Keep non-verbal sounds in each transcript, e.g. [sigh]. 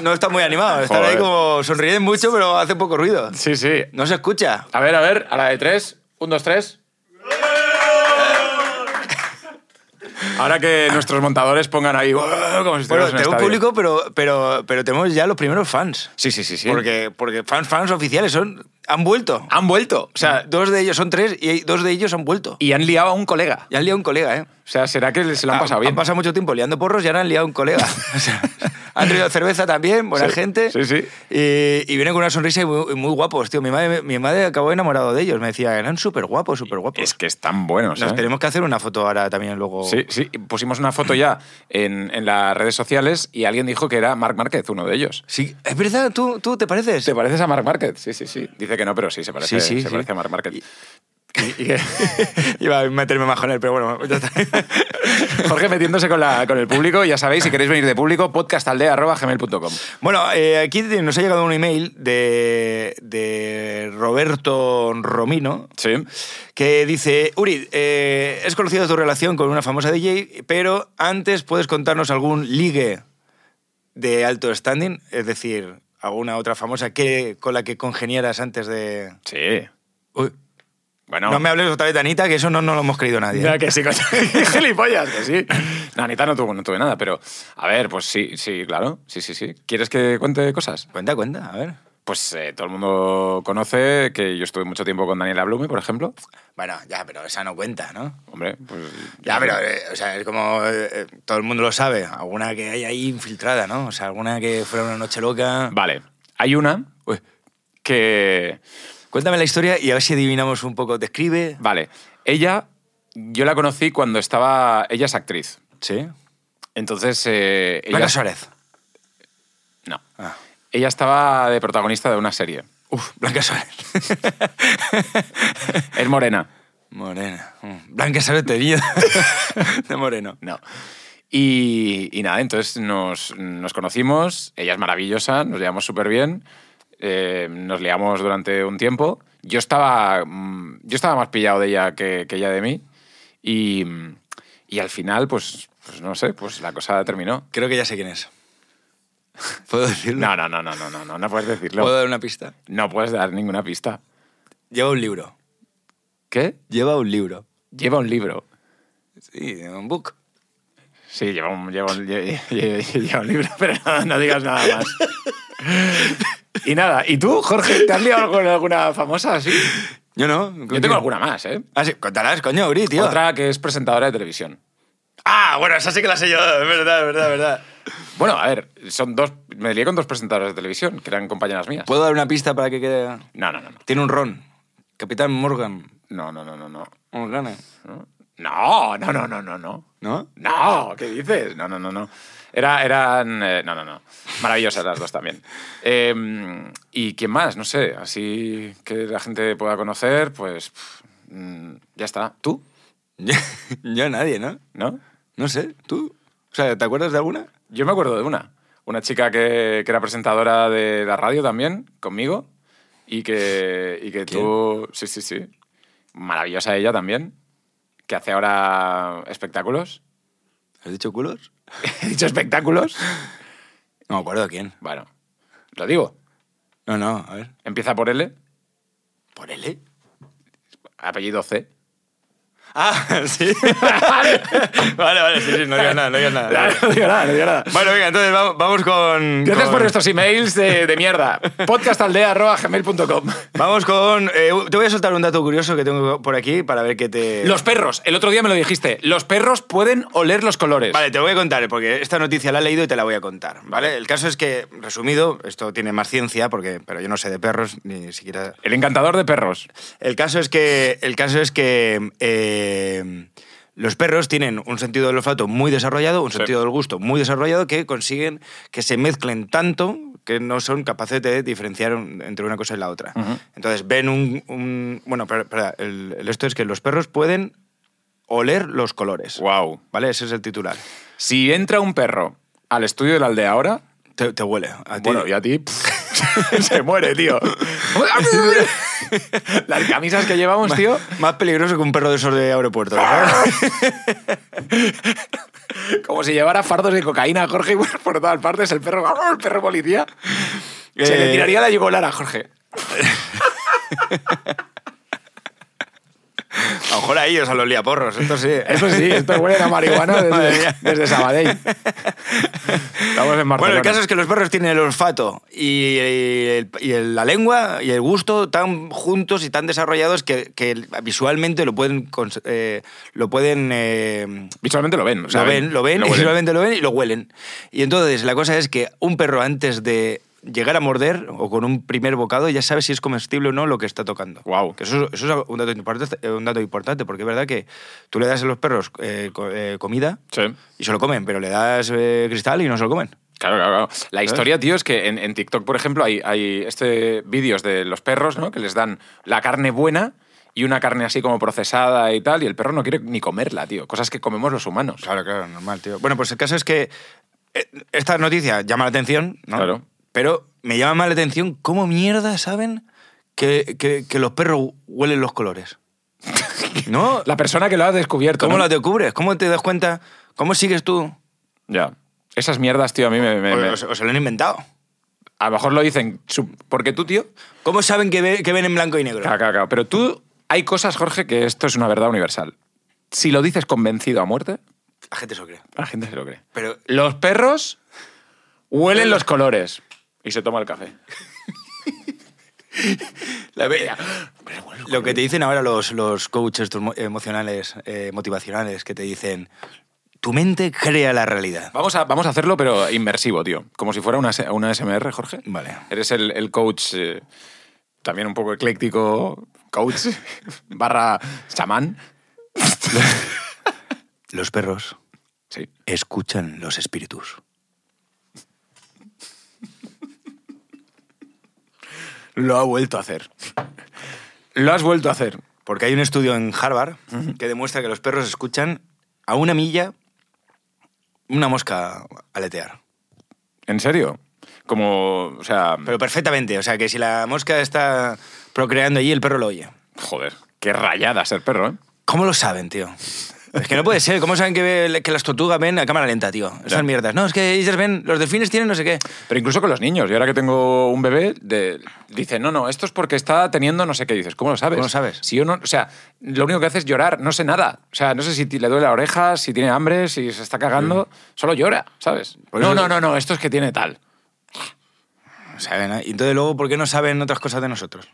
no, están muy animados. Están ahí como sonríen mucho, pero hace poco ruido. Sí, sí. No se escucha. A ver, a ver, a la de tres. Un, dos, tres. [laughs] Ahora que nuestros montadores pongan ahí "Wow", como si Bueno, en tenemos público, pero, pero, pero tenemos ya los primeros fans. Sí, sí, sí, sí. Porque, porque fans, fans oficiales son, han vuelto. han vuelto. O sea, dos de ellos son tres y dos de ellos han vuelto. y han liado a un colega. Y han liado un colega, ¿eh? O sea, ¿será que se lo han Ha- pasado bien? Han pasado mucho tiempo liando porros y ahora han liado un colega. [laughs] O sea, han traído cerveza también, buena Sí, gente. sí, sí. Y, y vienen con una sonrisa y muy, muy guapos, tío. Mi madre, mi madre acabó enamorado de ellos. Me decía, eran súper guapos, súper guapos. Es que están buenos, Nos ¿eh? tenemos que hacer una foto ahora también luego. Sí, sí. Pusimos una foto ya en, en las redes sociales y alguien dijo que era Marc Márquez, uno de ellos. Sí, es verdad, ¿tú, tú te pareces? ¿Te pareces a Marc Márquez? Sí, sí, sí. Dice que no, pero sí, se parece, Sí, sí, se sí. parece a Marc Márquez. [laughs] Iba a meterme más con él, pero bueno, ya está. [laughs] Jorge metiéndose con, la, con el público, ya sabéis, si queréis venir de público, podcastaldea.gmail.com. Bueno, eh, aquí nos ha llegado un email de, de Roberto Romino Sí. que dice, Uri, eh, es conocido tu relación con una famosa DJ, pero antes puedes contarnos algún ligue de alto standing, es decir, alguna otra famosa que, con la que congeniaras antes de... Sí. Uy, Bueno. no me hables otra vez de Anita, que eso no, no lo hemos creído nadie. Ya que sí, [laughs] gilipollas, que sí. No, Anita no, tuvo, no tuve nada, pero a ver, pues sí, sí, claro. Sí, sí, sí. ¿Quieres que cuente cosas? Cuenta, cuenta, a ver. Pues eh, todo el mundo conoce que yo estuve mucho tiempo con Daniela Blume, por ejemplo. Bueno, ya, pero esa no cuenta, ¿no? Hombre, pues. Ya, pero, eh, o sea, es como eh, todo el mundo lo sabe. Alguna que hay ahí infiltrada, ¿no? O sea, alguna que fuera una noche loca. Vale. Hay una Uy, que. cuéntame la historia y a ver si adivinamos un poco. Describe. Vale. Ella, yo la conocí cuando estaba. Ella es actriz. Sí. Entonces. eh, ella, Blanca Suárez. No. Ah. Ella estaba de protagonista de una serie. Uf, Blanca Suárez. [laughs] Es morena. Morena. Blanca Suárez [laughs] tenía de moreno. No. Y, y nada, entonces nos, nos conocimos, ella es maravillosa, nos llevamos súper bien, eh, nos liamos durante un tiempo. Yo estaba, mm, yo estaba más pillado de ella que, que ella de mí y, y al final, pues, pues no sé, pues la cosa terminó. Creo que ya sé quién es. [laughs] ¿Puedo decirlo? No, no, no, no, no, no, no, no puedes decirlo. ¿Puedo dar una pista? No puedes dar ninguna pista. Lleva un libro. ¿Qué? Lleva un libro. Lleva un libro. Sí, un book. Sí, lleva un, lleva un, lle- [laughs] lle- lleva un libro, [laughs] pero no, no digas nada más. Y nada, ¿y tú, Jorge, te has liado con alguna famosa así? Yo no. Yo tengo alguna más, ¿eh? Ah, sí, contarás, coño, Uri, tío. Otra que es presentadora de televisión. Ah, bueno, esa sí que la sé yo. Es verdad, es verdad, es verdad. Bueno, a ver, son dos. Me lié con dos presentadoras de televisión, que eran compañeras mías. ¿Puedo dar una pista para que quede...? No, no, no, no. Tiene un ron. Capitán Morgan. No, no, no, no, no. Morgana. No, no, no, no, no, no. ¿No? No, ¿qué dices? No, no, no, no. Era, eran. eh, no, no, no. Maravillosas las dos también. Eh, ¿Y quién más? No sé. Así que la gente pueda conocer, pues. mm, ya está. ¿Tú? [laughs] yo nadie, ¿no? ¿No? No sé, ¿tú? O sea, ¿te acuerdas de alguna? Yo me acuerdo de una. Una chica que, que era presentadora de la radio también, conmigo. Y que, y que tú. Sí, sí, sí. Maravillosa ella también. Que hace ahora espectáculos. ¿Has dicho culos? [laughs] ¿He dicho espectáculos? No me acuerdo de quién. Bueno, lo digo. No, no, a ver. Empieza por L, ¿Por L? apellido C. Ah, [laughs] sí. [laughs] vale, vale, sí, sí, no digas nada, no digas nada. No digo nada, no digo nada. Bueno, venga, entonces vamos, vamos con... Gracias con- por estos emails de, de mierda. Podcastaldea.gmail.com Vamos con... eh, te voy a soltar un dato curioso que tengo por aquí para ver qué te... Los perros, el otro día me lo dijiste. Los perros pueden oler los colores. Vale, te lo voy a contar, porque esta noticia la he leído y te la voy a contar, ¿vale? El caso es que, resumido, esto tiene más ciencia, porque, pero yo no sé de perros, ni siquiera... El encantador de perros. El caso es que, el caso es que eh, los perros tienen un sentido del olfato muy desarrollado, un Sí. sentido del gusto muy desarrollado, que consiguen que se mezclen tanto que no son capaces de diferenciar entre una cosa y la otra. Entonces ven un... un- bueno, pero, pero el, el esto es que los perros pueden oler los colores. Wow. ¿Vale? Ese es el titular. Si entra un perro al estudio de la aldea ahora, Te, te huele. A bueno, y a ti pff, [laughs] se muere, tío. [laughs] Las camisas que llevamos, tío. Más peligroso que un perro de esos de aeropuerto. [laughs] Como si llevara fardos de cocaína a Jorge por, por todas partes, el perro, el perro policía. Se le Eh, tiraría la yugular a Jorge. A lo mejor a ellos, a los liaporros, esto sí. [laughs] Eso sí, esto huele a marihuana [laughs] desde, desde Sabadell. Estamos en Barcelona. Bueno, el caso es que los perros tienen el olfato y, el- y el- la lengua y el gusto tan juntos y tan desarrollados que, que visualmente lo pueden, eh, lo pueden eh, Visualmente lo ven. o sea, lo ven, lo ven, y [laughs] visualmente lo ven y lo huelen. Y entonces la cosa es que un perro antes de llegar a morder o con un primer bocado ya sabe si es comestible o no lo que está tocando. Que eso, eso es un dato, importante, un dato importante, porque es verdad que tú le das a los perros eh, eh, comida Sí. y se lo comen, pero le das eh, cristal y no se lo comen. Claro, claro, claro. La historia, tío, es que en, en TikTok, por ejemplo, hay, hay este vídeos de los perros, ¿no? Que les dan la carne buena y una carne así como procesada y tal, y el perro no quiere ni comerla, tío. Cosas que comemos los humanos. Claro, claro, normal, tío. Bueno, pues el caso es que eh, esta noticia llama la atención, ¿no? Claro. Pero me llama más la atención cómo mierda saben que, que- que los perros huelen los colores. [laughs] ¿No? La persona que lo ha descubierto. ¿Cómo ¿no? la descubres? ¿Cómo te das cuenta? ¿Cómo sigues tú? Ya. Esas mierdas, tío, a mí me. me- O, me- o se- o se lo han inventado. A lo mejor lo dicen. Porque tú, tío. ¿Cómo saben que, ve- que ven en blanco y negro? Claro, claro, claro. Pero tú. Hay cosas, Jorge, que esto es una verdad universal. Si lo dices convencido a muerte, La gente se lo cree. la gente se lo cree. Pero Los perros huelen los colores. Y se toma el café. [laughs] la ve- lo que te dicen ahora los, los coaches emocionales, eh, motivacionales, que te dicen, tu mente crea la realidad. Vamos a, vamos a hacerlo, pero inmersivo, tío. Como si fuera una, una SMR, Jorge. Vale. Eres el, el coach eh, también un poco ecléctico, coach [laughs] barra chamán. [laughs] Los perros Sí. escuchan los espíritus. Lo ha vuelto a hacer. Lo has vuelto a hacer. Porque hay un estudio en Harvard que demuestra que los perros escuchan a una milla una mosca aletear. ¿En serio? Como, o sea... Pero perfectamente. O sea, que si la mosca está procreando allí, el perro lo oye. Joder, qué rayada ser perro, ¿eh? ¿Cómo lo saben, tío? Es que no puede ser. ¿Cómo saben que, ve- que las tortugas ven a cámara lenta, tío? Esas mierdas. No, es que ellas ven, los delfines tienen no sé qué. Pero incluso con los niños. Yo ahora que tengo un bebé, de, dice, no, no, esto es porque está teniendo no sé qué. Dices, ¿cómo lo sabes? ¿Cómo lo sabes? Si yo no, o sea, lo único que hace es llorar, no sé nada. O sea, no sé si le duele la oreja, si tiene hambre, si se está cagando. Solo llora, ¿sabes? Por no, no, no, no, esto es que tiene tal. Saben, ¿eh? Y entonces luego, ¿por qué no saben otras cosas de nosotros?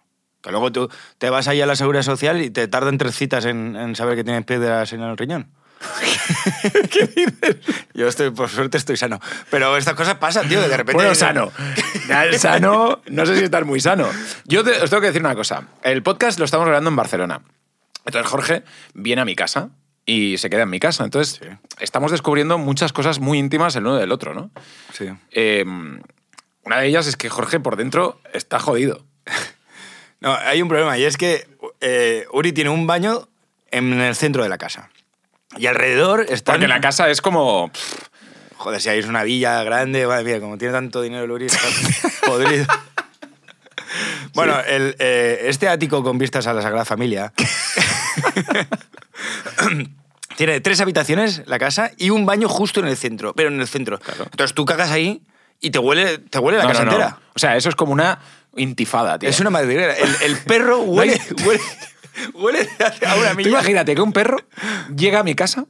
Que luego tú te vas ahí a la seguridad social y te tardan tres citas en, en saber que tienes piedras en el riñón. [laughs] ¿Qué dices? Yo estoy, por suerte estoy sano. Pero estas cosas pasan, tío, de [laughs] repente... Bueno, sano. [laughs] Sano, no sé si estás muy sano. Yo te- os tengo que decir una cosa. El podcast lo estamos grabando en Barcelona. Entonces Jorge viene a mi casa y se queda en mi casa. Entonces Sí. estamos descubriendo muchas cosas muy íntimas el uno del otro, ¿no? Sí. Eh, una de ellas es que Jorge por dentro está jodido. No, hay un problema y es que eh, Uri tiene un baño en el centro de la casa. Y alrededor están... Porque la casa es como... Joder, si hay una villa grande, madre mía, como tiene tanto dinero el Uri, está [laughs] podrido. Bueno, el, eh, este ático con vistas a la Sagrada Familia [laughs] tiene tres habitaciones, la casa, y un baño justo en el centro, pero en el centro. Entonces tú cagas ahí y te huele, te huele la no, casa no, entera. O sea, eso es como una intifada, tío. Es una madriguera. El, el perro [laughs] huele, huele, huele a una Tú milla. imagínate que un perro llega a mi casa,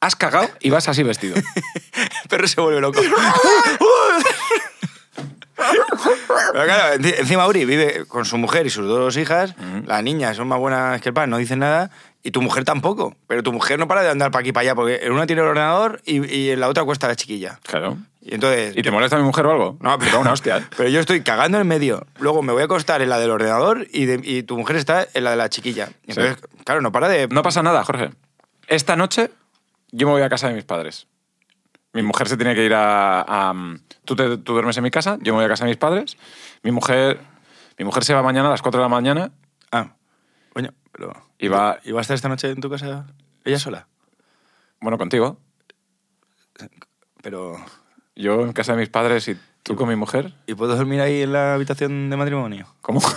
has cagado y vas así vestido. El perro se vuelve loco. Pero claro, enci- encima Uri vive con su mujer y sus dos hijas. Las niñas son más buenas que el pan, no dicen nada. Y tu mujer tampoco. Pero tu mujer no para de andar para aquí para allá, porque en una tiene el ordenador y, y en la otra cuesta la chiquilla. Claro. Y entonces. ¿Y te molesta mi mujer o algo? No, da una hostia. ¿eh? [laughs] Pero yo estoy cagando en medio. Luego me voy a acostar en la del ordenador y, de- y tu mujer está en la de la chiquilla. Y entonces, claro, no para de. No pasa nada, Jorge. Esta noche yo me voy a casa de mis padres. Mi mujer se tiene que ir a... a- tú, te- tú duermes en mi casa, yo me voy a casa de mis padres. Mi mujer, mi mujer se va mañana a las 4 de la mañana. Ah, coño, pero. Y va- ¿Y va a estar esta noche en tu casa ella sola? Bueno, contigo. Pero. Yo en casa de mis padres y tú con mi mujer. ¿Y puedo dormir ahí en la habitación de matrimonio? ¿Cómo? [laughs]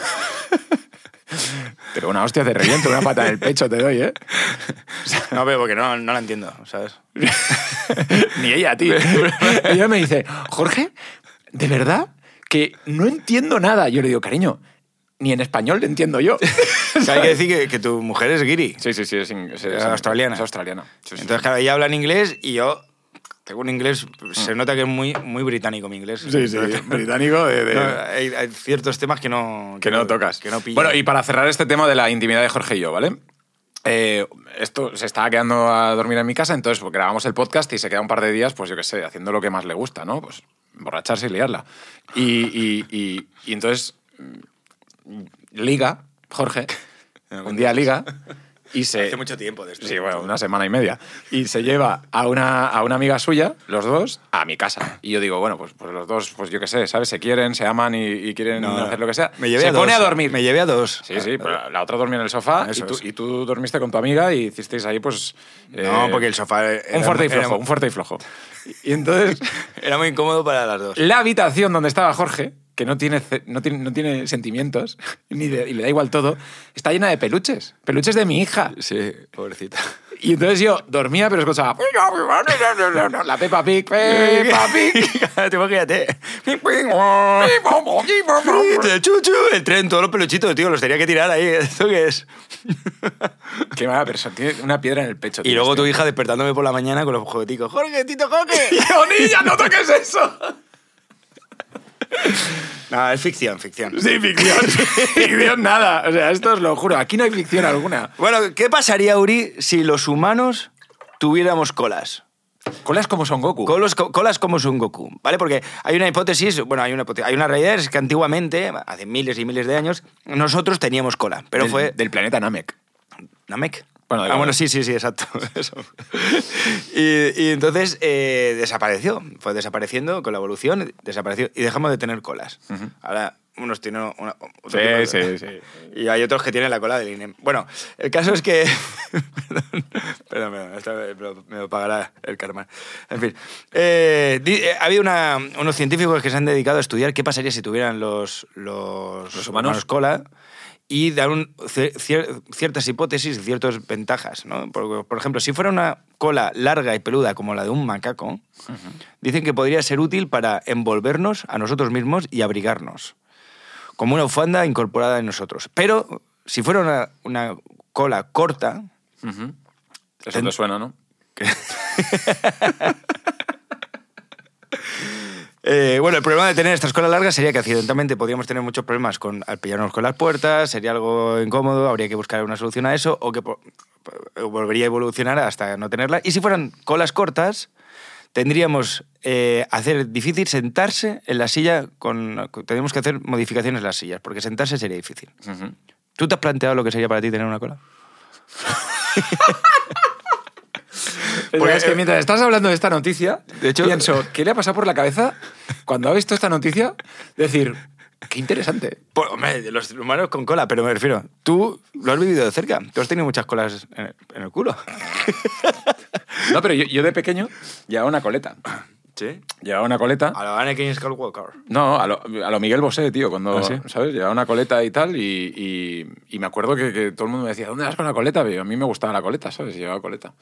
Pero una hostia te reviento, una pata en el pecho te doy, ¿eh? [laughs] No, pero porque no, no la entiendo, ¿sabes? [laughs] Ni ella, tío. ella me dice, Jorge, ¿de verdad? Que no entiendo nada. Yo le digo, cariño, ni en español le entiendo yo. O sea, hay que decir que, que tu mujer es guiri. Sí, sí, sí, es, es- Es australiana. Es australiana. Sí, sí. Entonces, claro, ella habla en inglés y yo tengo un inglés, se nota que es muy, muy británico mi inglés. Sí, sí, [laughs] británico de- de- [laughs] no, hay, hay ciertos temas que no... que no tocas. Que no pillo. Bueno, y para cerrar este tema de la intimidad de Jorge y yo, ¿vale? Eh, esto se estaba quedando a dormir en mi casa, entonces pues, grabamos el podcast y se queda un par de días, pues yo qué sé, haciendo lo que más le gusta, ¿no? Pues emborracharse y liarla. Y, y- y- y entonces mm, liga, Jorge, [laughs] un día liga y se... Hace mucho tiempo de esto. Sí, bueno, una semana y media. Y se lleva a una, a una amiga suya, los dos, a mi casa. Y yo digo, bueno, pues, pues los dos, pues yo qué sé, ¿sabes? Se quieren, se aman y, y quieren No, hacer lo que sea. Me llevé se a pone dos. a dormir. Me llevé a dos. Sí, sí, pero la otra dormía en el sofá y tú, y tú dormiste con tu amiga y hicisteis ahí, pues... No, eh, porque el sofá era, Un fuerte y era- flojo, un fuerte y flojo. Y entonces, [laughs] era muy incómodo para las dos. la habitación donde estaba Jorge, que no tiene, no tiene, no tiene sentimientos [laughs] ni de- y le da igual todo, está llena de peluches. Peluches de mi hija. Sí, pobrecita. Y entonces yo dormía, pero escuchaba... La Peppa Pig, Peppa [laughs] Pig. Te imagínate. Chuchu, el tren, todos los peluchitos, tío, los tenía que tirar ahí. [laughs] ¿Esto qué es? Qué mala persona. Tiene una piedra en el pecho. Y tío, luego este. tu hija despertándome por la mañana con los jugueticos. Jorge, Tito, Jorge. ¡Yo, niña, no toques eso! [laughs] no, es ficción, ficción. Sí, ficción. [laughs] ficción nada. O sea, esto os lo juro. Aquí no hay ficción alguna. Bueno, ¿qué pasaría, Uri, si los humanos tuviéramos colas? Colas como Son Goku. Colos- co- colas como Son Goku, ¿vale? Porque hay una hipótesis, bueno, hay una, hipote- hay una realidad, es que antiguamente, hace miles y miles de años, nosotros teníamos cola, pero Del- fue... Del planeta Namek. ¿Namek? Bueno, ah, bueno, sí, sí, sí, exacto. [laughs] Eso. Y, y entonces eh, desapareció, fue desapareciendo con la evolución, desapareció y dejamos de tener colas. Ahora unos tienen una, Sí, de- sí, sí. [laughs] Y hay otros que tienen la cola del INEM. Bueno, el caso es que... perdón, [laughs] perdón, perdón, esto me lo, pagará el karma. En fin. Eh, di- eh, ha habido una- unos científicos que se han dedicado a estudiar qué pasaría si tuvieran los, los, Los humanos. cola y dar un- cier- cier- ciertas hipótesis y ciertas ventajas. ¿no? Por, por ejemplo, si fuera una cola larga y peluda como la de un macaco, dicen que podría ser útil para envolvernos a nosotros mismos y abrigarnos como una bufanda incorporada en nosotros. Pero si fuera una, una cola corta, Ujú. Eso Ten- te suena, ¿no? [laughs] [laughs] eh, bueno, el problema de tener estas colas largas sería que accidentalmente podríamos tener muchos problemas con, al pillarnos con las puertas, sería algo incómodo, habría que buscar una solución a eso, o que volvería a evolucionar hasta no tenerla. Y si fueran colas cortas, tendríamos eh, hacer difícil sentarse en la silla, con, tendríamos que hacer modificaciones en las sillas, porque sentarse sería difícil. ¿Tú te has planteado lo que sería para ti tener una cola? [laughs] Porque es que mientras estás hablando de esta noticia, De hecho- pienso, [laughs] ¿qué le ha pasado por la cabeza cuando ha visto esta noticia? Decir, qué interesante. Pues, hombre, los humanos con cola, pero me refiero, tú lo has vivido de cerca. Tú has tenido muchas colas en el, en el culo. [laughs] No, pero yo, yo de pequeño llevaba una coleta. ¿Sí? Llevaba una coleta. A lo Anakin Skywalker. No, a lo, a lo Miguel Bosé, tío, cuando, ¿Ah, sí? ¿sabes? Llevaba una coleta y tal, y, y- y me acuerdo que, que todo el mundo me decía, ¿dónde vas con la coleta? Y a mí me gustaba la coleta, ¿sabes? Llevaba coleta.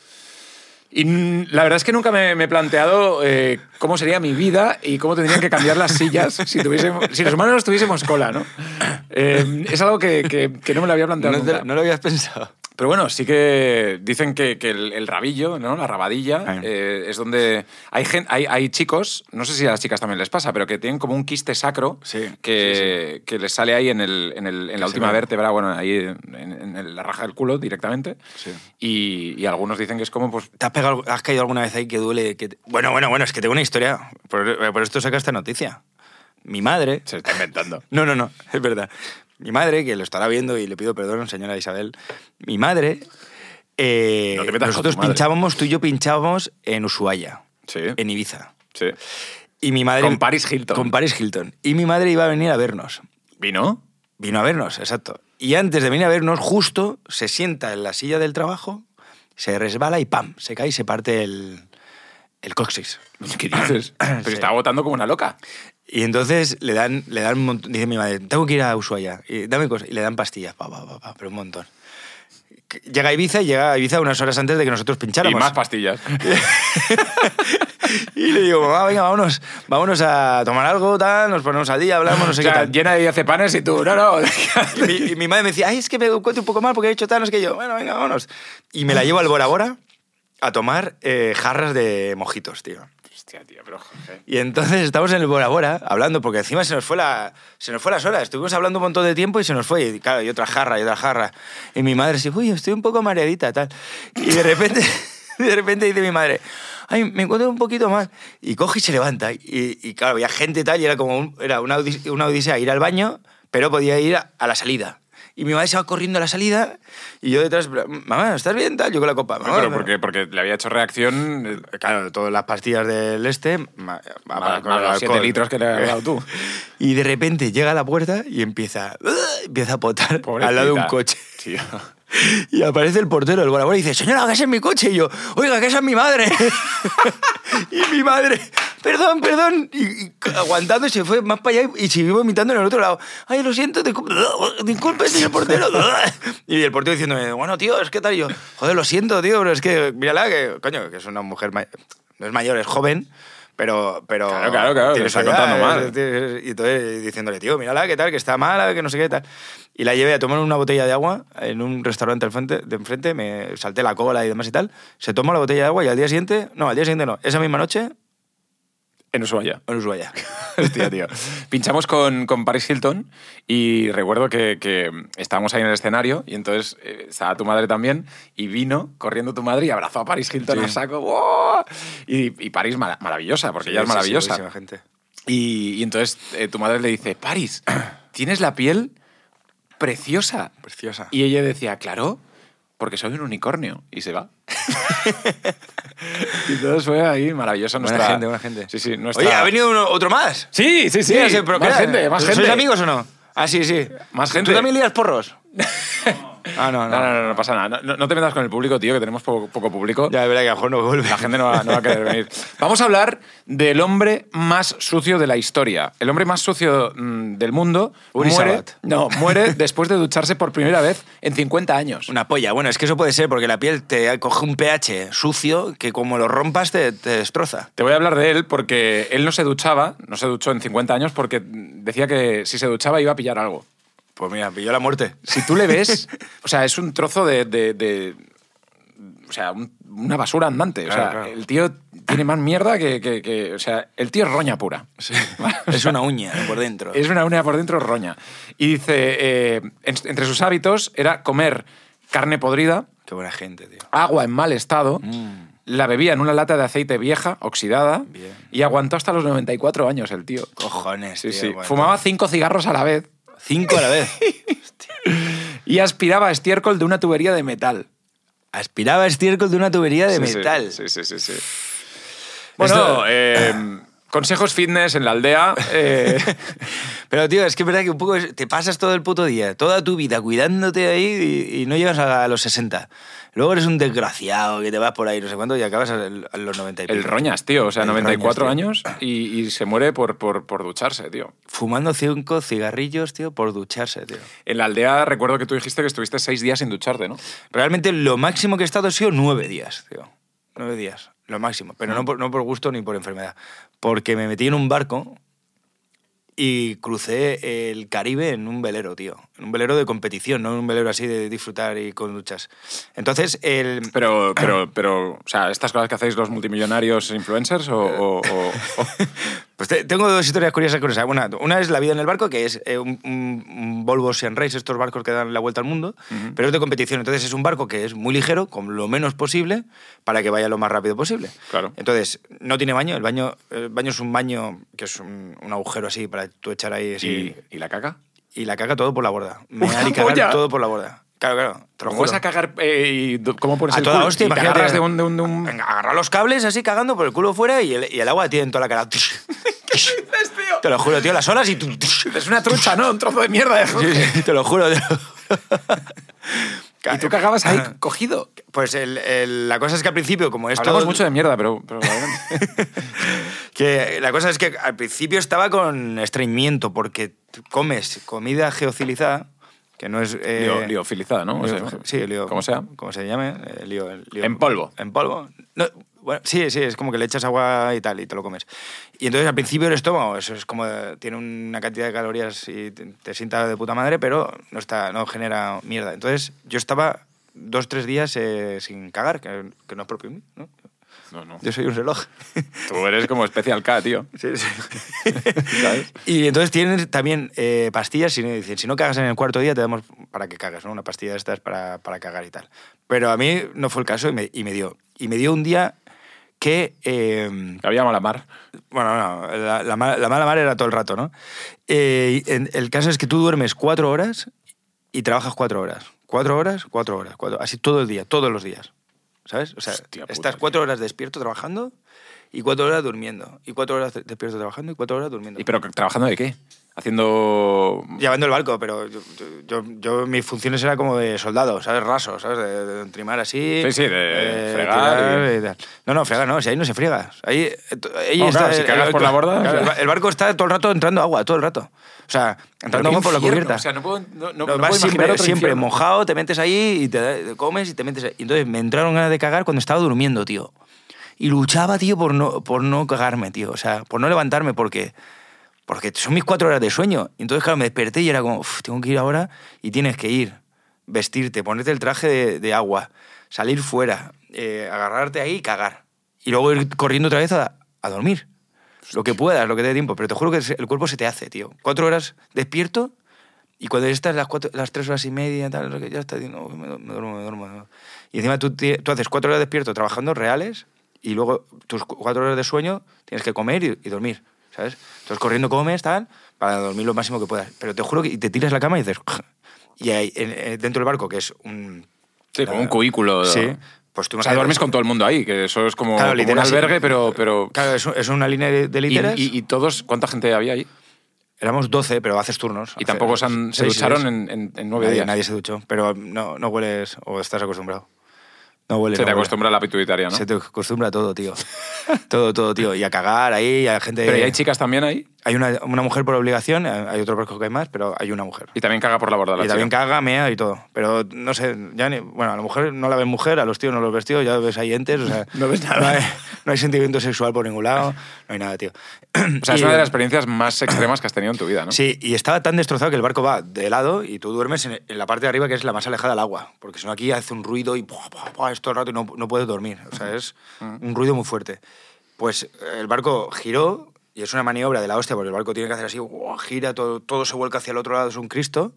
Y la verdad es que nunca me, me he planteado eh, cómo sería mi vida y cómo tendrían que cambiar las sillas [laughs] si, tuviésemos, si los humanos tuviésemos cola, ¿no? Eh, es algo que, que- que no me lo había planteado No, te- nunca. no lo habías pensado. Pero bueno, sí que dicen que, que el, el rabillo, ¿no? la rabadilla, Ay. eh, es donde hay, gen- hay, hay chicos, no sé si a las chicas también les pasa, pero que tienen como un quiste sacro Sí, que, que les sale ahí en, el, en, el- en la última vértebra, bueno, ahí en, en- la raja del culo directamente. Sí. Y, y algunos dicen que es como, pues, ¿Te has, pegado, has caído alguna vez ahí que duele? Que te- Bueno, bueno, bueno, es que tengo una historia. Por, por esto saca esta noticia. Mi madre... se está inventando. [laughs] No, no, no, es verdad. Mi madre, que lo estará viendo y le pido perdón, señora Isabel, mi madre... eh, No nosotros madre. pinchábamos, tú y yo pinchábamos en Ushuaia, Sí. en Ibiza. sí. Y mi madre... Con Paris Hilton. Con Paris Hilton. Y mi madre iba a venir a vernos. ¿Vino? Vino a vernos, exacto. Y antes de venir a vernos, justo se sienta en la silla del trabajo, se resbala y ¡pam! Se cae y se parte el, el coxis. ¿Qué dices? [clears throat] Pero Sí. estaba votando como una loca. Y entonces le dan, le dan un montón. Dice mi madre, tengo que ir a Ushuaia. Y dame cosas. Y le dan pastillas, pa, pa, pa, pa, pero un montón. Llega a Ibiza y llega a Ibiza unas horas antes de que nosotros Y pincháramos. más pastillas. [laughs] Y le digo, mamá, venga, vámonos, vámonos a tomar algo, tal, nos ponemos al día, hablamos, no sé O sea, qué tal. llena de diazepanes y tú, no, no. [laughs] Y mi, y mi madre me decía, ay, es que me encuentro un poco mal porque he hecho tal, no sé qué yo. Bueno, venga, vámonos. Y me la llevo al Bora Bora a tomar eh, jarras de mojitos, tío. Hostia, tío, pero. Y entonces estamos en el Bora Bora hablando, porque encima se nos fue la, se nos fue las horas. Estuvimos hablando un montón de tiempo y se nos fue. Y claro, y otra jarra, y otra jarra. Y mi madre dice, uy, estoy un poco mareadita, tal. Y de repente, [laughs] de repente dice mi madre, ay, me encuentro un poquito mal. Y coge y se levanta. Y, y claro, había gente tal, y era como un- era una, odis- una odisea ir al baño, pero podía ir a, a la salida. Y mi madre se va corriendo a la salida y yo detrás, mamá, ¿estás bien? Tal, yo con la copa. "Mamá, pero porque, porque le había hecho reacción eh, Claro, todas las pastillas del este, ma- va más, con los 7 alcohol. litros que le has dado tú. [laughs] Y de repente llega a la puerta y empieza, [laughs] empieza a potar Pobrecita. al lado de un coche. Tío. Y aparece el portero del Bora y dice, señora, que es mi coche. Y yo, oiga, que esa es mi madre. [laughs] y mi madre, perdón, perdón. Y, y aguantando se fue más para allá y siguió vomitando en el otro lado. Ay, lo siento, disculpe, disculpe señor portero. [laughs] y el portero diciéndome, bueno, tío, es que tal. Y yo, joder, lo siento, tío, pero es que, mírala, que, coño, que es una mujer, no es mayor, es joven. Pero, pero Claro, claro, claro, está contando mal. es- es- Y entonces diciéndole, tío, mírala, qué tal, que está mala, que no sé qué tal. Y la llevé a tomar una botella de agua en un restaurante al frente, de enfrente, me salté la cola y demás y tal. Se tomó la botella de agua y al día siguiente, no, al día siguiente no, esa misma noche, En Ushuaia. en Ushuaia. [laughs] Hostia, tío. Pinchamos con, con Paris Hilton y recuerdo que, que estábamos ahí en el escenario y entonces eh, estaba tu madre también y vino corriendo tu madre y abrazó a Paris Hilton Sí. a saco. ¡Wow! Y, y Paris mara- maravillosa, porque ella es Sí, sí, sí, maravillosa. buenísima gente. y, y entonces eh, tu madre le dice, Paris, [clears throat] tienes la piel preciosa. Preciosa. Y ella decía, claro, porque soy un unicornio. Y se va. [laughs] y entonces fue ahí maravillosa Buena nuestra... gente, buena gente. Sí, sí, nuestra... Oye, ¿ha venido uno- otro más? Sí, sí, sí. Mira, sí, pero más gente, más gente. ¿Sois amigos o no? Ah, sí, sí. Más gente. ¿Tú también lías porros? [laughs] ah, no, No, no, no, no pasa nada. No, no te metas con el público, tío, que tenemos poco, poco público. Ya, es verdad que a lo mejor no vuelve. La gente no va, no va a querer venir. Vamos a hablar del hombre más sucio de la historia. El hombre más sucio mm, del mundo Uri muere, Sabat. no, muere después de ducharse por primera vez en 50 años. Una polla. Bueno, es que eso puede ser porque la piel te coge un pH sucio que como lo rompas te, te destroza. Te voy a hablar de él porque él no se duchaba, no se duchó en 50 años porque decía que si se duchaba iba a pillar algo. Pues mira, pilló la muerte. Si tú le ves, [laughs] o sea, es un trozo de. de- de- o sea, un- una basura andante. o sea, claro. el tío tiene más mierda que, que- que- O sea, el tío es roña pura. es una uña por dentro. Es una uña por dentro roña. Y dice: eh, en- entre sus hábitos era comer carne podrida, Qué buena gente, tío. agua en mal estado. La bebía en una lata de aceite vieja, oxidada, Mm. Bien. y aguantó hasta los 94 años el tío. Cojones, Sí, sí. bueno. Fumaba cinco cigarros a la vez Cinco a la vez. [laughs] y aspiraba estiércol de una tubería de metal. Aspiraba estiércol de una tubería de Sí, metal. Sí, sí, sí, sí. Bueno, Esto- eh, consejos fitness en la aldea. eh, [laughs] Pero, tío, es que es verdad que un poco te pasas todo el puto día, toda tu vida cuidándote ahí y, y no llegas a, los 60. Luego eres un desgraciado que te vas por ahí, no sé cuánto, y acabas a, a los 90 y el pico. Roñas, tío. O sea, El 94 Roñas, años y, y se muere por, por, por ducharse, tío. Fumando cinco cigarrillos, tío, por ducharse, tío. En la aldea recuerdo que tú dijiste que estuviste seis días sin ducharte, ¿no? Realmente lo máximo que he estado ha sido nueve días, tío. Nueve días, lo máximo. Pero no por, no por gusto ni por enfermedad. Porque me metí en un barco y crucé el Caribe en un velero, tío. En un velero de competición, no en un velero así de disfrutar y con duchas. Entonces, el... Pero, pero, pero, o sea, ¿estas cosas que hacéis los multimillonarios influencers o...? o- o- o- [laughs] Pues te- tengo dos historias curiosas con esa. Una, una es la vida en el barco, que es eh, un, un- Volvo Ocean Race, estos barcos que dan la vuelta al mundo, pero es de competición. Entonces es un barco que es muy ligero, con lo menos posible, para que vaya lo más rápido posible. Claro. Entonces, no tiene baño. El baño, el baño es un baño que es un, un agujero así para tú echar ahí así. ¿Y, y la caca? Y, la caga todo por la borda. Me [laughs] ¡Una y cagar todo por la borda. Claro, claro. Te lo ¿Cómo vas juro. a cagar eh, y cómo pones A el toda culo? hostia, Y te imagínate. agarras de un... De un, de un- Venga, agarra los cables así cagando por el culo fuera y el, y el agua tiene en toda la cara. [laughs] Te lo juro, tío, las olas y tú. Es una trucha, ¿no? Un trozo de mierda. de [laughs] Sí, te lo juro. te lo juro. Y tú cagabas ahí cogido. Pues el- el- la cosa es que al principio, como esto... Hablamos mucho de mierda, pero... pero. [laughs] Que la cosa es que al principio estaba con estreñimiento porque comes comida geocilizada, que no es... eh, Lío- liofilizada, ¿no? O sea, sí, lío, Como sea. Como se llame, eh, lío, lío- En polvo. En polvo. No, bueno, sí, sí, es como que le echas agua y tal y te lo comes. Y entonces al principio el estómago, eso es como, eh, tiene una cantidad de calorías y te, te sienta de puta madre, pero no, está, no genera mierda. Entonces yo estaba dos, tres días eh, sin cagar, que, que no es propio mío, ¿no? No, no. Yo soy un reloj. [laughs] Tú eres como Special K, tío. Sí, sí. [laughs] ¿Sabes? [laughs] Y entonces tienen también eh, pastillas, si, dicen, si no cagas en el cuarto día, te damos para que cagas, ¿no? Una pastilla de estas para, para cagar y tal. Pero a mí no fue el caso y me, y me dio. Y me dio un día que... eh, había mala mar. bueno, no, la, la la mala mar era todo el rato, ¿no? Eh, en- el caso es que tú duermes cuatro horas y trabajas cuatro horas. Cuatro horas, cuatro horas, cuatro, así todo el día, todos los días. ¿Sabes? O sea, Hostia puta, estás tío. cuatro horas despierto trabajando y cuatro horas durmiendo. Y cuatro horas despierto trabajando y cuatro horas durmiendo. ¿Y pero trabajando de qué? Haciendo... Llevando el barco, pero yo, yo, yo- mis funciones eran como de soldado, ¿sabes? Raso, ¿sabes? De, de trimar así. Sí, sí, de eh, fregar tirar y- y tal. No, no, fregar no, si ahí no se friega. Ahí, eh, ahí No, está claro, si el- cagas el por la borda, claro, o sea. el ba- el barco está todo el rato entrando agua, todo el rato. O sea, entrando agua por la cubierta. O sea, no puedo, no, no, No, no vas siempre, siempre mojado, te metes ahí y te, da- comes y te metes ahí. Y entonces me entraron ganas de cagar cuando estaba durmiendo, tío. Y luchaba, tío, por no, por no cagarme, tío. O sea, por no levantarme porque, porque son mis cuatro horas de sueño. Y entonces, claro, me desperté y era como, "Uf, tengo que ir ahora y tienes que ir, vestirte, ponerte el traje de, de agua, salir fuera, eh, agarrarte ahí y cagar. Y luego ir corriendo otra vez a, a dormir. Lo que puedas, lo que te dé tiempo. Pero te juro que el cuerpo se te hace, tío. Cuatro horas despierto y cuando estás las, cuatro, las tres horas y media, tal, no ya diciendo, "Uy, me, me duermo, me duermo. me duermo". Y encima tú, tú haces cuatro horas despierto trabajando reales y luego tus cu- cuatro horas de sueño tienes que comer y, y dormir, ¿sabes? Entonces corriendo comes, tal, para dormir lo máximo que puedas. Pero te juro que y te tiras la cama y dices... Y ahí, en- dentro del barco, que es un... Sí, como un cubículo. Sí. Pues tú O sea, duermes con todo el mundo ahí, que eso es como, Claro, como un literal, sí. albergue, pero... pero... Claro, es, es una línea de, de Y, literas. y- y todos, ¿cuánta gente había ahí? Éramos 12, pero haces turnos. Y tampoco se, han- se ducharon en, en- en nueve nadie, días. Nadie se duchó, pero no, no hueles o estás acostumbrado. No huele. se no te huele. acostumbra la pituitaria, ¿no? Se te acostumbra a todo, tío. todo, todo, tío. Y a cagar ahí, y a gente... Pero ¿y hay chicas también ahí? Hay una, una mujer por obligación, hay otro barco que hay más, pero hay una mujer. Y también caga por la borda la Y también caga, mea y todo. Pero no sé, ya ni, bueno, a la mujer no la ves mujer, a los tíos no los ves tíos, ya ves ahí entes, o sea, [laughs] No ves nada. No hay, no hay sentimiento sexual por ningún lado, no hay nada, tío. O sea, es Y- una de las experiencias más extremas que has tenido en tu vida, ¿no? Sí, y estaba tan destrozado que el barco va de lado y tú duermes en, en la parte de arriba que es la más alejada del agua. Porque si no aquí hace un ruido y ¡buah, buah, buah! es todo el rato y no, no puedes dormir. O sea, es un ruido muy fuerte. Pues eh, el barco giró y es una maniobra de la hostia porque el barco tiene que hacer así, ¡buah! gira, todo, todo se vuelca hacia el otro lado, es un Cristo.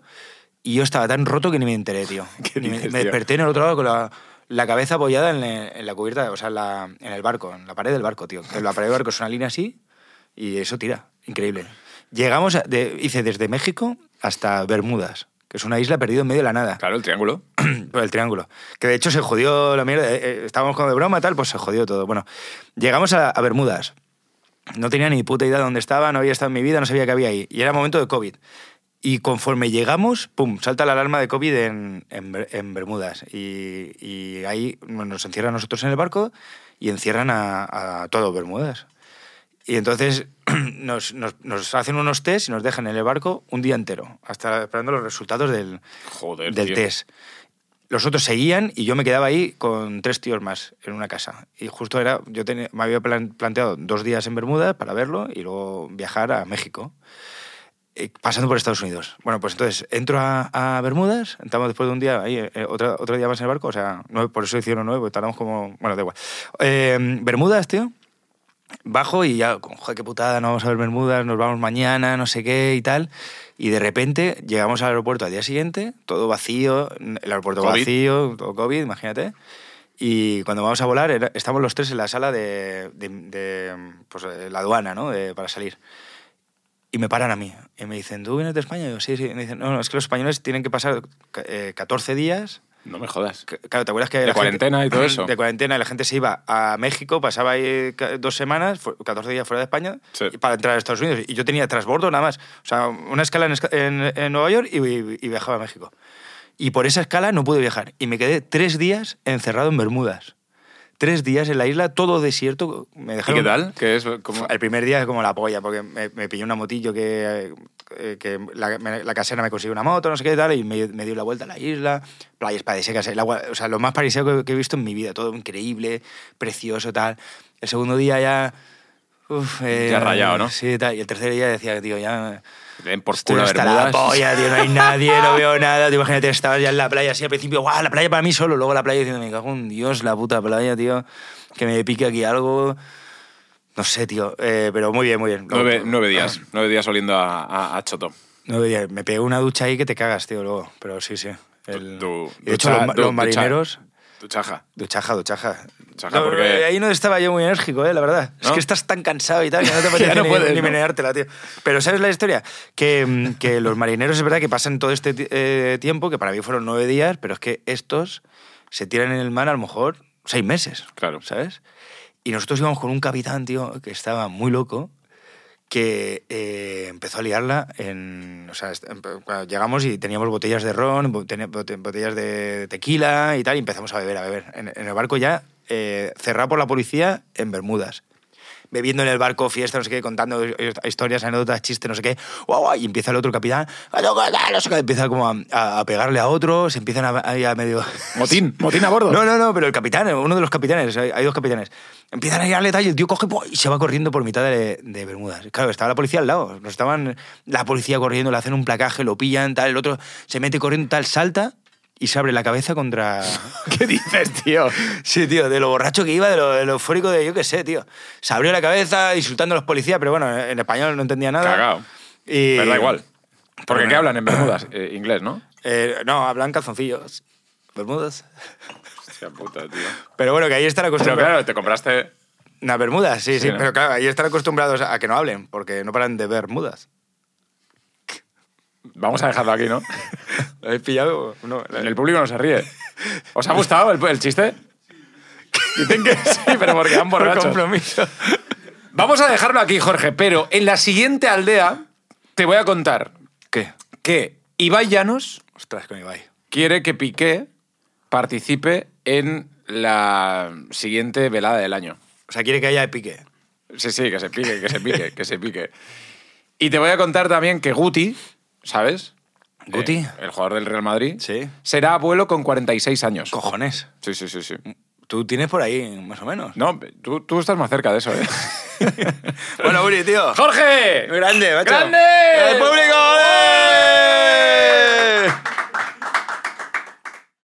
Y yo estaba tan roto que ni me enteré, tío. [laughs] ¿Qué Ni me, me desperté en el otro lado con la, la cabeza apoyada en, la- en la cubierta, o sea, en, la- en el barco, en la pared del barco, tío. Que La pared del barco es una línea así y eso tira. Increíble. Llegamos, a- de, hice desde México hasta Bermudas, que es una isla perdida en medio de la nada. Claro, el triángulo. [clears throat] El triángulo. Que de hecho se jodió la mierda. eh, eh, estábamos con de broma tal, pues se jodió todo. Bueno, llegamos a, a Bermudas. No tenía ni puta idea de dónde estaba, no había estado en mi vida, no sabía qué había ahí. Y era momento de COVID. Y conforme llegamos, pum, salta la alarma de COVID en, en Ber- en Bermudas. Y, y ahí nos encierran a nosotros en el barco y encierran a, a todo Bermudas. Y entonces [clears throat] nos, nos- nos hacen unos test y nos dejan en el barco un día entero, hasta esperando los resultados del, Joder, del tío. test. Los otros seguían y yo me quedaba ahí con tres tíos más en una casa. Y justo era, yo me había plan- planteado dos días en Bermuda para verlo y luego viajar a México, eh, pasando por Estados Unidos. Bueno, pues entonces entro a, Bermudas, entramos después de un día ahí, eh, otro, otro día más en el barco, o sea, nueve, por eso hicieron nueve, porque tardamos como, bueno, da igual. Eh, Bermudas, tío, bajo y ya, joder, qué putada, no vamos a ver Bermudas, nos vamos mañana, no sé qué y tal. Y de repente llegamos al aeropuerto al día siguiente, todo vacío, el aeropuerto COVID. vacío, todo COVID, imagínate. Y cuando vamos a volar, estamos los tres en la sala de, de- de, pues, eh, la aduana, ¿no? De- para salir. Y me paran a mí. Y me dicen, ¿tú vienes de España? Y yo, sí, sí. Y me dicen, no, no, es que los españoles tienen que pasar eh, 14 días No me jodas. Claro, ¿te acuerdas que... De gente- cuarentena y todo [clears throat] eso. De cuarentena, la gente se iba a México, pasaba ahí dos semanas, fu- 14 días fuera de España, Sí. para entrar a Estados Unidos. Y yo tenía transbordo nada más. O sea, una escala en, esca- en- en Nueva York y, y- y viajaba a México. Y por esa escala no pude viajar. Y me quedé tres días encerrado en Bermudas. Tres días en la isla, todo desierto. Me ¿Y dejaron, qué tal? ¿Qué es? como- El primer día es como la polla, porque me, me pilló una motillo que, eh, que la, me- la casera me consiguió una moto, no sé qué tal, y me, me dio la vuelta a la isla, playas paradisíacas, el agua, o sea, lo más paradisíaco que, que he visto en mi vida, todo increíble, precioso, tal. El segundo día ya... Uf, eh, Ya rayado, ¿no? Sí, tal. Y el tercer día decía, tío, ya... Den por Estoy culo hasta la polla, tío, no hay nadie, no [laughs] veo nada. Tío, imagínate, estabas ya en la playa así al principio, guau, la playa para mí solo. Luego la playa diciendo, me cago en Dios, la puta playa, tío. Que me pique aquí algo. No sé, tío. eh, pero muy bien, muy bien. Luego- Nueve, nueve días. Nueve días oliendo a, a- a choto. Nueve días. Me pegué una ducha ahí que te cagas, tío, luego. Pero sí, sí. El- de hecho, ducha- los, du- los ducha- Duchaja, duchaja. Duchaja, No, porque- Ahí no estaba yo muy enérgico, eh, la verdad. Es que estás tan cansado y tal que no te [laughs] apetece no ni, puedes, ni meneártela, tío. Pero ¿sabes la historia? Que, mm, que los marineros es verdad que pasan todo este eh, tiempo, que para mí fueron nueve días, pero es que estos se tiran en el mar a lo mejor seis meses. Claro. ¿Sabes? Y nosotros íbamos con un capitán, tío, que estaba muy loco, que eh, empezó a liarla en... O sea, llegamos y teníamos botellas de ron, botellas de tequila y tal, y empezamos a beber, a beber. En, en el barco ya, eh, cerrado por la policía, en Bermudas. Bebiendo en el barco, fiesta, no sé qué, contando historias, anécdotas, chistes, no sé qué. Guau, guau, y empieza el otro capitán, "Coño, qué tal", no sé qué, empieza como a, a- a pegarle a otro, se empiezan a, ahí a medio... [laughs] Motín, motín a bordo. No, no, no, pero el capitán, uno de los capitanes, hay, hay dos capitanes. Empiezan a girarle tal y el tío coge y se va corriendo por mitad de, de Bermudas. Claro, estaba la policía al lado. Nos estaban la policía corriendo, le hacen un placaje, lo pillan, tal, el otro se mete corriendo, tal, salta y se abre la cabeza contra... [laughs] ¿Qué dices, tío? Sí, tío, de lo borracho que iba, de lo, de lo eufórico de yo qué sé, tío. Se abrió la cabeza insultando a los policías, pero bueno, en español no entendía nada. Cagao. Y... Pero da igual. Porque Pero ¿qué hablan en Bermudas? Eh, inglés, ¿no? Eh, no, hablan calzoncillos. Bermudas. Hostia puta, tío. Pero bueno, que ahí están Pero acostumbrados. claro, te compraste... Una bermudas, sí, sí, Sí, ¿no? pero claro, ahí están acostumbrados a que no hablen, porque no paran de bermudas. Vamos a dejarlo aquí, ¿no? [laughs] ¿Lo habéis pillado? No, El público no se ríe. ¿Os ha gustado el, el chiste? Dicen que sí, pero porque han [laughs] por borrachos. compromiso. Vamos a dejarlo aquí, Jorge, pero en la siguiente aldea te voy a contar ¿Qué? que Ibai Llanos Ostras, con Ibai. quiere que Piqué participe en la siguiente velada del año. O sea, quiere que haya pique. Sí, sí, que se pique, que se pique, que se pique. Y te voy a contar también que Guti, ¿sabes? ¿Guti? Eh, el jugador del Real Madrid. Sí. Será abuelo con 46 años. Cojones. Sí, sí, sí, sí. Tú tienes por ahí, más o menos. No, tú, tú estás más cerca de eso, ¿eh? [laughs] bueno, Uri, tío. ¡Jorge! Grande, macho. ¡Grande! ¡El público! ¡eh!